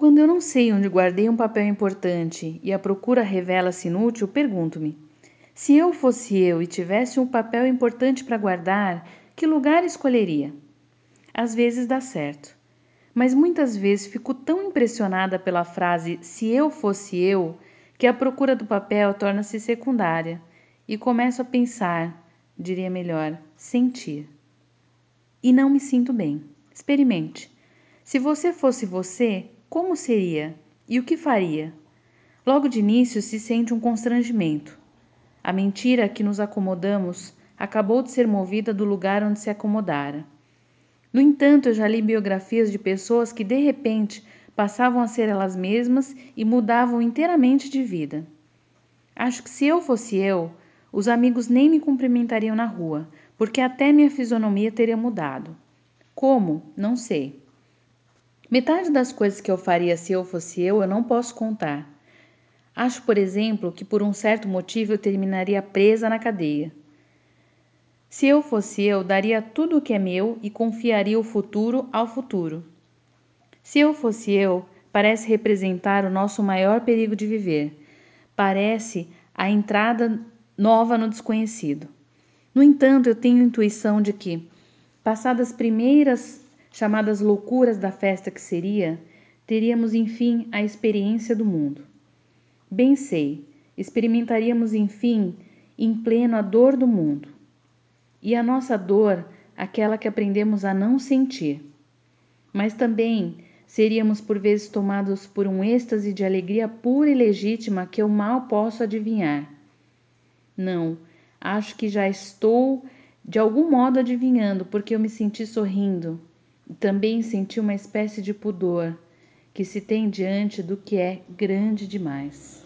Quando eu não sei onde guardei um papel importante e a procura revela-se inútil, pergunto-me: se eu fosse eu e tivesse um papel importante para guardar, que lugar escolheria? Às vezes dá certo, mas muitas vezes fico tão impressionada pela frase se eu fosse eu que a procura do papel torna-se secundária e começo a pensar, diria melhor, sentir. E não me sinto bem. Experimente. Se você fosse você, como seria e o que faria? Logo de início se sente um constrangimento. A mentira a que nos acomodamos acabou de ser movida do lugar onde se acomodara. No entanto, eu já li biografias de pessoas que de repente passavam a ser elas mesmas e mudavam inteiramente de vida. Acho que se eu fosse eu, os amigos nem me cumprimentariam na rua, porque até minha fisionomia teria mudado. Como? Não sei. Metade das coisas que eu faria se eu fosse eu, eu não posso contar. Acho, por exemplo, que por um certo motivo eu terminaria presa na cadeia. Se eu fosse eu, daria tudo o que é meu e confiaria o futuro ao futuro. Se eu fosse eu, parece representar o nosso maior perigo de viver. Parece a entrada nova no desconhecido. No entanto, eu tenho intuição de que, passadas primeiras chamadas loucuras da festa que seria, teríamos enfim a experiência do mundo. Bem sei, experimentaríamos enfim em pleno a dor do mundo. E a nossa dor, aquela que aprendemos a não sentir. Mas também seríamos por vezes tomados por um êxtase de alegria pura e legítima que eu mal posso adivinhar. Não, acho que já estou de algum modo adivinhando, porque eu me senti sorrindo, também senti uma espécie de pudor que se tem diante do que é grande demais.